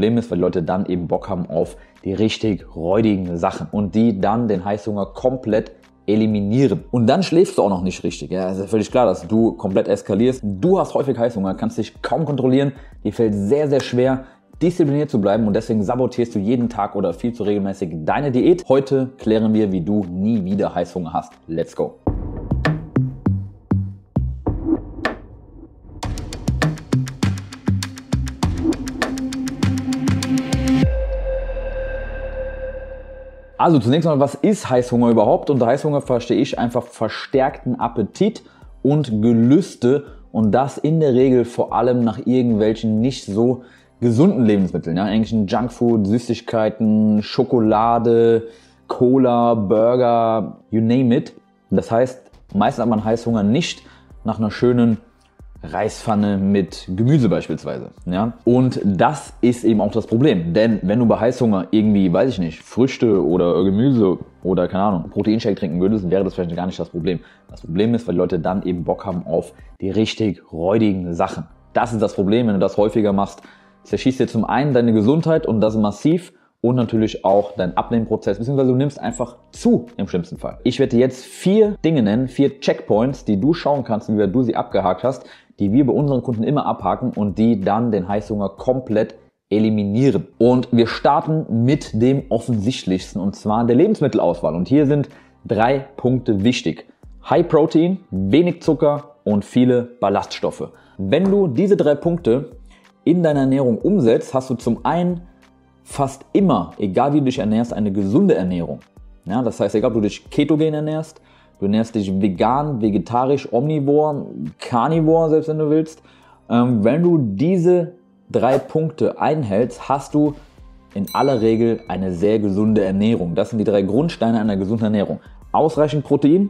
Problem ist, weil die Leute dann eben Bock haben auf die richtig räudigen Sachen und die dann den Heißhunger komplett eliminieren. Und dann schläfst du auch noch nicht richtig. Ja, es ist völlig klar, dass du komplett eskalierst. Du hast häufig Heißhunger, kannst dich kaum kontrollieren. Dir fällt sehr, sehr schwer, diszipliniert zu bleiben und deswegen sabotierst du jeden Tag oder viel zu regelmäßig deine Diät. Heute klären wir, wie du nie wieder Heißhunger hast. Let's go! Also zunächst mal, was ist Heißhunger überhaupt? Unter Heißhunger verstehe ich einfach verstärkten Appetit und Gelüste und das in der Regel vor allem nach irgendwelchen nicht so gesunden Lebensmitteln, ja, irgendwelchen Junkfood, Süßigkeiten, Schokolade, Cola, Burger, you name it. Das heißt, meistens hat man Heißhunger nicht nach einer schönen Reispfanne mit Gemüse beispielsweise. Ja? Und das ist eben auch das Problem. Denn wenn du bei Heißhunger irgendwie, weiß ich nicht, Früchte oder Gemüse oder keine Ahnung, Proteinshake trinken würdest, wäre das vielleicht gar nicht das Problem. Das Problem ist, weil die Leute dann eben Bock haben auf die richtig räudigen Sachen. Das ist das Problem, wenn du das häufiger machst. Zerschießt dir zum einen deine Gesundheit und das massiv und natürlich auch dein Abnehmprozess, beziehungsweise du nimmst einfach zu im schlimmsten Fall. Ich werde dir jetzt vier Dinge nennen, vier Checkpoints, die du schauen kannst, wie du sie abgehakt hast, die wir bei unseren Kunden immer abhaken und die dann den Heißhunger komplett eliminieren. Und wir starten mit dem offensichtlichsten und zwar der Lebensmittelauswahl. Und hier sind drei Punkte wichtig. High Protein, wenig Zucker und viele Ballaststoffe. Wenn du diese drei Punkte in deiner Ernährung umsetzt, hast du zum einen fast immer, egal wie du dich ernährst, eine gesunde Ernährung. Ja, das heißt, egal ob du dich ketogen ernährst, Du ernährst dich vegan, vegetarisch, omnivor, carnivor, selbst wenn du willst. Ähm, wenn du diese drei Punkte einhältst, hast du in aller Regel eine sehr gesunde Ernährung. Das sind die drei Grundsteine einer gesunden Ernährung. Ausreichend Protein,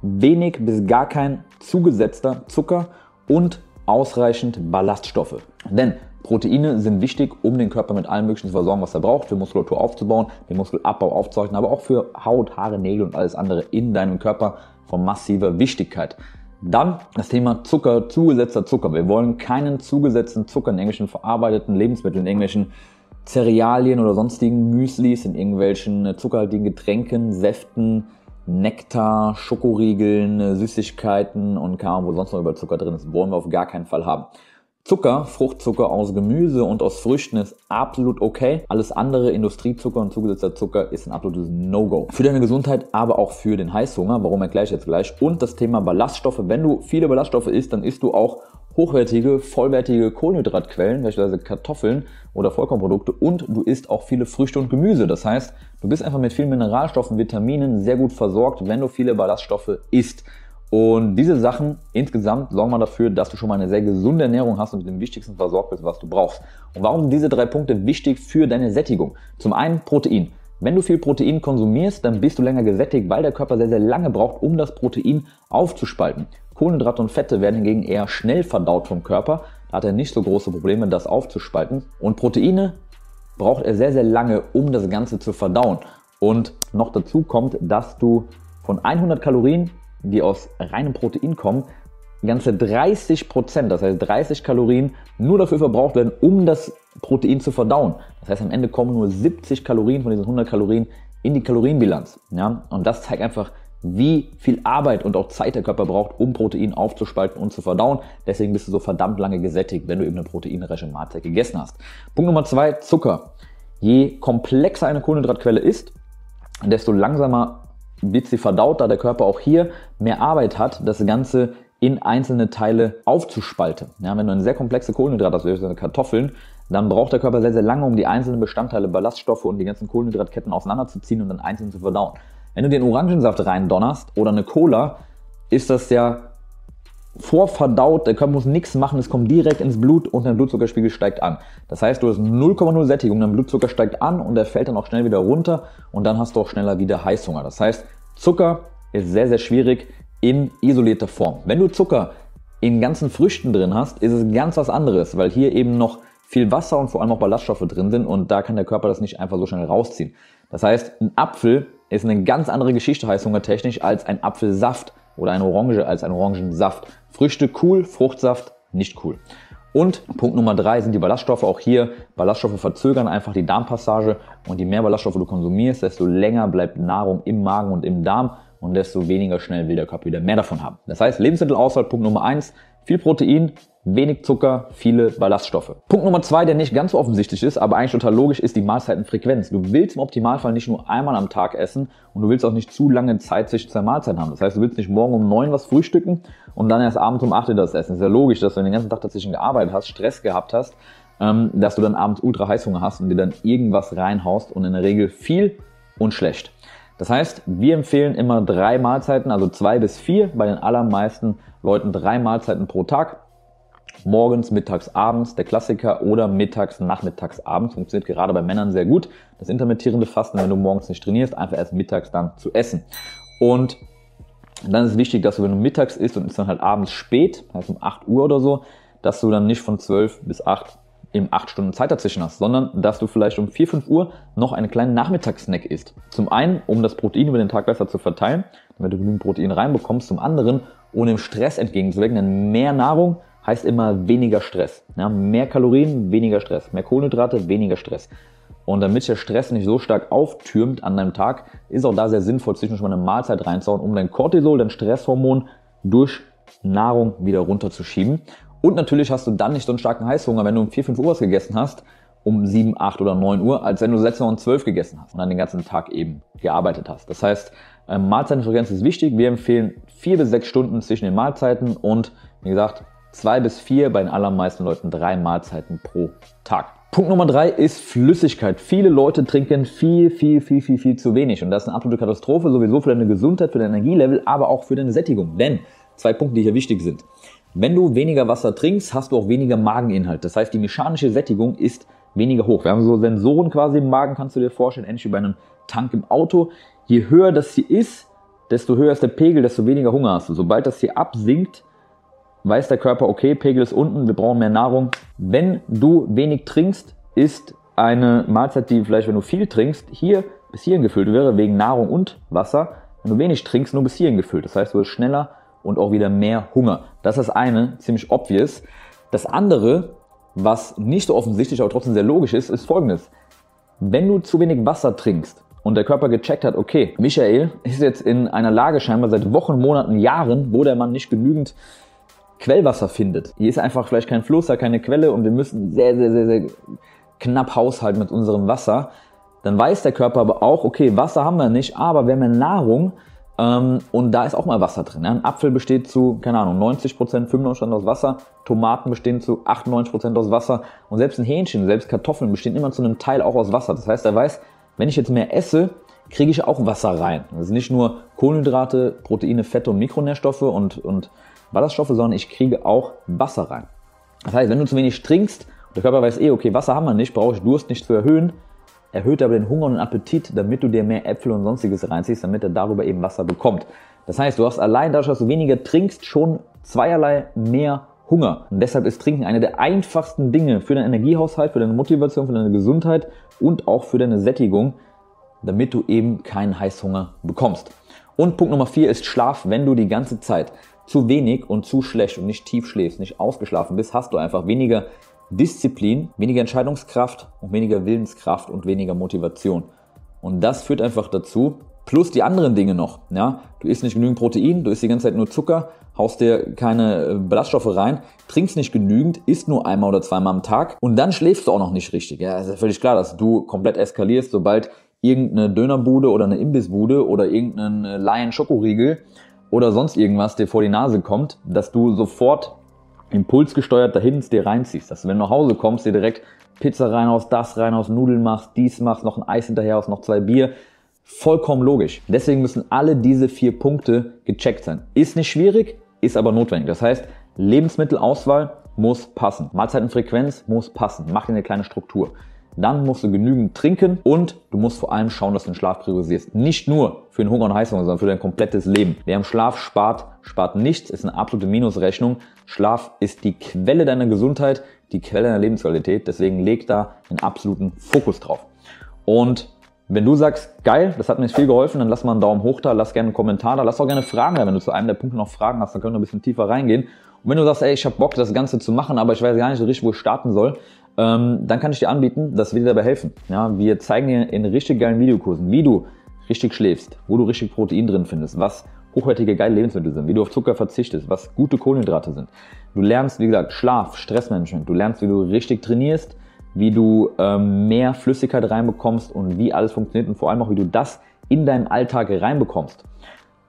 wenig bis gar kein zugesetzter Zucker und ausreichend Ballaststoffe. Denn Proteine sind wichtig, um den Körper mit allem Möglichen zu versorgen, was er braucht, für Muskulatur aufzubauen, den Muskelabbau aufzuhalten, aber auch für Haut, Haare, Nägel und alles andere in deinem Körper von massiver Wichtigkeit. Dann das Thema Zucker, zugesetzter Zucker. Wir wollen keinen zugesetzten Zucker in irgendwelchen verarbeiteten Lebensmitteln, in irgendwelchen Cerealien oder sonstigen Müslis, in irgendwelchen zuckerhaltigen Getränken, Säften, Nektar, Schokoriegeln, Süßigkeiten und Kram, wo sonst noch über Zucker drin ist, wollen wir auf gar keinen Fall haben. Zucker, Fruchtzucker aus Gemüse und aus Früchten ist absolut okay. Alles andere, Industriezucker und zugesetzter Zucker, ist ein absolutes No-Go. Für deine Gesundheit, aber auch für den Heißhunger. Warum erkläre ich jetzt gleich. Und das Thema Ballaststoffe. Wenn du viele Ballaststoffe isst, dann isst du auch hochwertige, vollwertige Kohlenhydratquellen, beispielsweise Kartoffeln oder Vollkornprodukte und du isst auch viele Früchte und Gemüse. Das heißt, du bist einfach mit vielen Mineralstoffen, Vitaminen sehr gut versorgt, wenn du viele Ballaststoffe isst. Und diese Sachen insgesamt sorgen mal dafür, dass du schon mal eine sehr gesunde Ernährung hast und mit dem Wichtigsten versorgt bist, was du brauchst. Und warum sind diese drei Punkte wichtig für deine Sättigung? Zum einen Protein. Wenn du viel Protein konsumierst, dann bist du länger gesättigt, weil der Körper sehr, sehr lange braucht, um das Protein aufzuspalten. Kohlenhydrate und Fette werden hingegen eher schnell verdaut vom Körper. Da hat er nicht so große Probleme, das aufzuspalten. Und Proteine braucht er sehr, sehr lange, um das Ganze zu verdauen. Und noch dazu kommt, dass du von 100 Kalorien die aus reinem Protein kommen, ganze 30 Prozent, das heißt 30 Kalorien, nur dafür verbraucht werden, um das Protein zu verdauen. Das heißt, am Ende kommen nur 70 Kalorien von diesen 100 Kalorien in die Kalorienbilanz. Ja? Und das zeigt einfach, wie viel Arbeit und auch Zeit der Körper braucht, um Protein aufzuspalten und zu verdauen. Deswegen bist du so verdammt lange gesättigt, wenn du eben eine proteinreiche Mahlzeit gegessen hast. Punkt Nummer zwei, Zucker. Je komplexer eine Kohlenhydratquelle ist, desto langsamer wird sie verdaut, da der Körper auch hier mehr Arbeit hat, das Ganze in einzelne Teile aufzuspalten. Ja, wenn du eine sehr komplexe Kohlenhydrate hast, wie Kartoffeln, dann braucht der Körper sehr, sehr lange, um die einzelnen Bestandteile, Ballaststoffe und die ganzen Kohlenhydratketten auseinanderzuziehen und dann einzeln zu verdauen. Wenn du den Orangensaft rein donnerst oder eine Cola, ist das ja vorverdaut, der Körper muss nichts machen, es kommt direkt ins Blut und dein Blutzuckerspiegel steigt an. Das heißt, du hast 0,0 Sättigung, dein Blutzucker steigt an und der fällt dann auch schnell wieder runter und dann hast du auch schneller wieder Heißhunger. Das heißt, Zucker ist sehr, sehr schwierig in isolierter Form. Wenn du Zucker in ganzen Früchten drin hast, ist es ganz was anderes, weil hier eben noch viel Wasser und vor allem auch Ballaststoffe drin sind und da kann der Körper das nicht einfach so schnell rausziehen. Das heißt, ein Apfel ist eine ganz andere Geschichte heißhungertechnisch als ein Apfelsaft oder eine Orange als ein Orangensaft. Früchte cool, Fruchtsaft nicht cool. Und Punkt Nummer drei sind die Ballaststoffe. Auch hier, Ballaststoffe verzögern einfach die Darmpassage und je mehr Ballaststoffe du konsumierst, desto länger bleibt Nahrung im Magen und im Darm und desto weniger schnell will der Körper wieder mehr davon haben. Das heißt, Lebensmittelauswahl, Punkt Nummer eins, viel Protein, wenig Zucker, viele Ballaststoffe. Punkt Nummer zwei, der nicht ganz so offensichtlich ist, aber eigentlich total logisch, ist die Mahlzeitenfrequenz. Du willst im Optimalfall nicht nur einmal am Tag essen und du willst auch nicht zu lange Zeit zwischen zwei Mahlzeiten haben. Das heißt, du willst nicht morgen um neun was frühstücken und dann erst abends um acht das essen. Ist ja logisch, dass du den ganzen Tag dazwischen gearbeitet hast, Stress gehabt hast, ähm, dass du dann abends ultra Heißhunger hast und dir dann irgendwas reinhaust und in der Regel viel und schlecht. Das heißt, wir empfehlen immer drei Mahlzeiten, also zwei bis vier, bei den allermeisten Leuten drei Mahlzeiten pro Tag. Morgens, mittags, abends, der Klassiker, oder mittags, nachmittags, abends. Funktioniert gerade bei Männern sehr gut. Das intermittierende Fasten, wenn du morgens nicht trainierst, einfach erst mittags dann zu essen. Und dann ist es wichtig, dass du, wenn du mittags isst und ist dann halt abends spät, heißt um 8 Uhr oder so, dass du dann nicht von 12 bis 8 eben 8 Stunden Zeit dazwischen hast, sondern dass du vielleicht um 4, 5 Uhr noch einen kleinen Nachmittagssnack isst. Zum einen, um das Protein über den Tag besser zu verteilen, damit du genügend Protein reinbekommst. Zum anderen, ohne dem Stress entgegenzuwirken, denn mehr Nahrung heißt immer weniger Stress. Ja, mehr Kalorien, weniger Stress. Mehr Kohlenhydrate, weniger Stress. Und damit der Stress nicht so stark auftürmt an deinem Tag, ist auch da sehr sinnvoll, zwischendurch mal eine Mahlzeit reinzuhauen, um dein Cortisol, dein Stresshormon, durch Nahrung wieder runterzuschieben. Und natürlich hast du dann nicht so einen starken Heißhunger, wenn du um 4, 5 Uhr was gegessen hast, um 7, 8 oder 9 Uhr, als wenn du 6 Uhr und 12 gegessen hast und dann den ganzen Tag eben gearbeitet hast. Das heißt, ähm, Mahlzeitenfrequenz ist wichtig. Wir empfehlen 4 bis 6 Stunden zwischen den Mahlzeiten und, wie gesagt, 2 bis 4, bei den allermeisten Leuten 3 Mahlzeiten pro Tag. Punkt Nummer 3 ist Flüssigkeit. Viele Leute trinken viel, viel, viel, viel, viel zu wenig. Und das ist eine absolute Katastrophe, sowieso für deine Gesundheit, für dein Energielevel, aber auch für deine Sättigung. Denn zwei Punkte, die hier wichtig sind. Wenn du weniger Wasser trinkst, hast du auch weniger Mageninhalt. Das heißt, die mechanische Sättigung ist weniger hoch. Wir haben so Sensoren quasi im Magen, kannst du dir vorstellen, ähnlich wie bei einem Tank im Auto. Je höher das hier ist, desto höher ist der Pegel, desto weniger Hunger hast du. Sobald das hier absinkt, weiß der Körper, okay, Pegel ist unten, wir brauchen mehr Nahrung. Wenn du wenig trinkst, ist eine Mahlzeit, die vielleicht, wenn du viel trinkst, hier bis hierhin gefüllt wäre, wegen Nahrung und Wasser. Wenn du wenig trinkst, nur bis hierhin gefüllt. Das heißt, du wirst schneller und auch wieder mehr Hunger. Das ist das eine, ziemlich obvious. Das andere, was nicht so offensichtlich, aber trotzdem sehr logisch ist, ist folgendes. Wenn du zu wenig Wasser trinkst und der Körper gecheckt hat, okay, Michael ist jetzt in einer Lage scheinbar seit Wochen, Monaten, Jahren, wo der Mann nicht genügend Quellwasser findet. Hier ist einfach vielleicht kein Fluss, da keine Quelle und wir müssen sehr, sehr, sehr, sehr knapp haushalten mit unserem Wasser. Dann weiß der Körper aber auch, okay, Wasser haben wir nicht, aber wir haben ja Nahrung ähm, und da ist auch mal Wasser drin. Ja. Ein Apfel besteht zu, keine Ahnung, 90%, 95% aus Wasser. Tomaten bestehen zu 98% aus Wasser. Und selbst ein Hähnchen, selbst Kartoffeln bestehen immer zu einem Teil auch aus Wasser. Das heißt, er weiß, wenn ich jetzt mehr esse, kriege ich auch Wasser rein. Das ist nicht nur Kohlenhydrate, Proteine, Fette und Mikronährstoffe und, und Ballaststoffe, sondern ich kriege auch Wasser rein. Das heißt, wenn du zu wenig trinkst, der Körper weiß eh, okay, Wasser haben wir nicht, brauche ich Durst nicht zu erhöhen, erhöht aber den Hunger und den Appetit, damit du dir mehr Äpfel und sonstiges reinziehst, damit er darüber eben Wasser bekommt. Das heißt, du hast allein dadurch, dass du weniger trinkst, schon zweierlei mehr Hunger. Und deshalb ist Trinken eine der einfachsten Dinge für deinen Energiehaushalt, für deine Motivation, für deine Gesundheit und auch für deine Sättigung, damit du eben keinen Heißhunger bekommst. Und Punkt Nummer vier ist Schlaf. Wenn du die ganze Zeit zu wenig und zu schlecht und nicht tief schläfst, nicht ausgeschlafen bist, hast du einfach weniger Disziplin, weniger Entscheidungskraft und weniger Willenskraft und weniger Motivation. Und das führt einfach dazu, plus die anderen Dinge noch. Ja? Du isst nicht genügend Protein, du isst die ganze Zeit nur Zucker, haust dir keine äh, Ballaststoffe rein, trinkst nicht genügend, isst nur einmal oder zweimal am Tag und dann schläfst du auch noch nicht richtig. Ja, ist ja völlig klar, dass du komplett eskalierst, sobald irgendeine Dönerbude oder eine Imbissbude oder irgendein äh, Lion Schokoriegel oder sonst irgendwas dir vor die Nase kommt, dass du sofort impulsgesteuert dahin dir reinziehst. Dass du, wenn du nach Hause kommst, dir direkt Pizza rein aus, das rein aus, Nudeln machst, dies machst, noch ein Eis hinterher aus, noch zwei Bier. Vollkommen logisch. Deswegen müssen alle diese vier Punkte gecheckt sein. Ist nicht schwierig, ist aber notwendig. Das heißt, Lebensmittelauswahl muss passen. Mahlzeitenfrequenz muss passen. Mach dir eine kleine Struktur. Dann musst du genügend trinken und du musst vor allem schauen, dass du den Schlaf priorisierst. Nicht nur für den Hunger und Heißhunger, sondern für dein komplettes Leben. Wer am Schlaf spart, spart nichts, ist eine absolute Minusrechnung. Schlaf ist die Quelle deiner Gesundheit, die Quelle deiner Lebensqualität. Deswegen leg da einen absoluten Fokus drauf. Und wenn du sagst, geil, das hat mir viel geholfen, dann lass mal einen Daumen hoch da, lass gerne einen Kommentar da, lass auch gerne Fragen da. Wenn du zu einem der Punkte noch Fragen hast, dann können wir ein bisschen tiefer reingehen. Und wenn du sagst, ey, ich habe Bock, das Ganze zu machen, aber ich weiß gar nicht so richtig, wo ich starten soll, ähm, dann kann ich dir anbieten, dass wir dir dabei helfen. Ja, wir zeigen dir in richtig geilen Videokursen, wie du richtig schläfst, wo du richtig Protein drin findest, was hochwertige, geile Lebensmittel sind, wie du auf Zucker verzichtest, was gute Kohlenhydrate sind. Du lernst, wie gesagt, Schlaf, Stressmanagement, du lernst, wie du richtig trainierst, wie du ähm, mehr Flüssigkeit reinbekommst und wie alles funktioniert und vor allem auch, wie du das in deinen Alltag reinbekommst.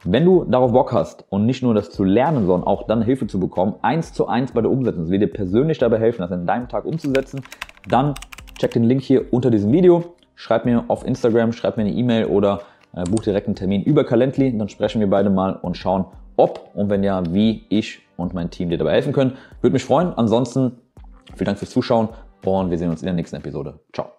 Wenn du darauf Bock hast und nicht nur das zu lernen, sondern auch dann Hilfe zu bekommen, eins zu eins bei der Umsetzung, das wird dir persönlich dabei helfen, das in deinem Tag umzusetzen, dann check den Link hier unter diesem Video, schreib mir auf Instagram, schreib mir eine E-Mail oder äh, buch direkt einen Termin über Calendly, dann sprechen wir beide mal und schauen, ob und wenn ja, wie ich und mein Team dir dabei helfen können. Würde mich freuen. Ansonsten vielen Dank fürs Zuschauen und wir sehen uns in der nächsten Episode. Ciao.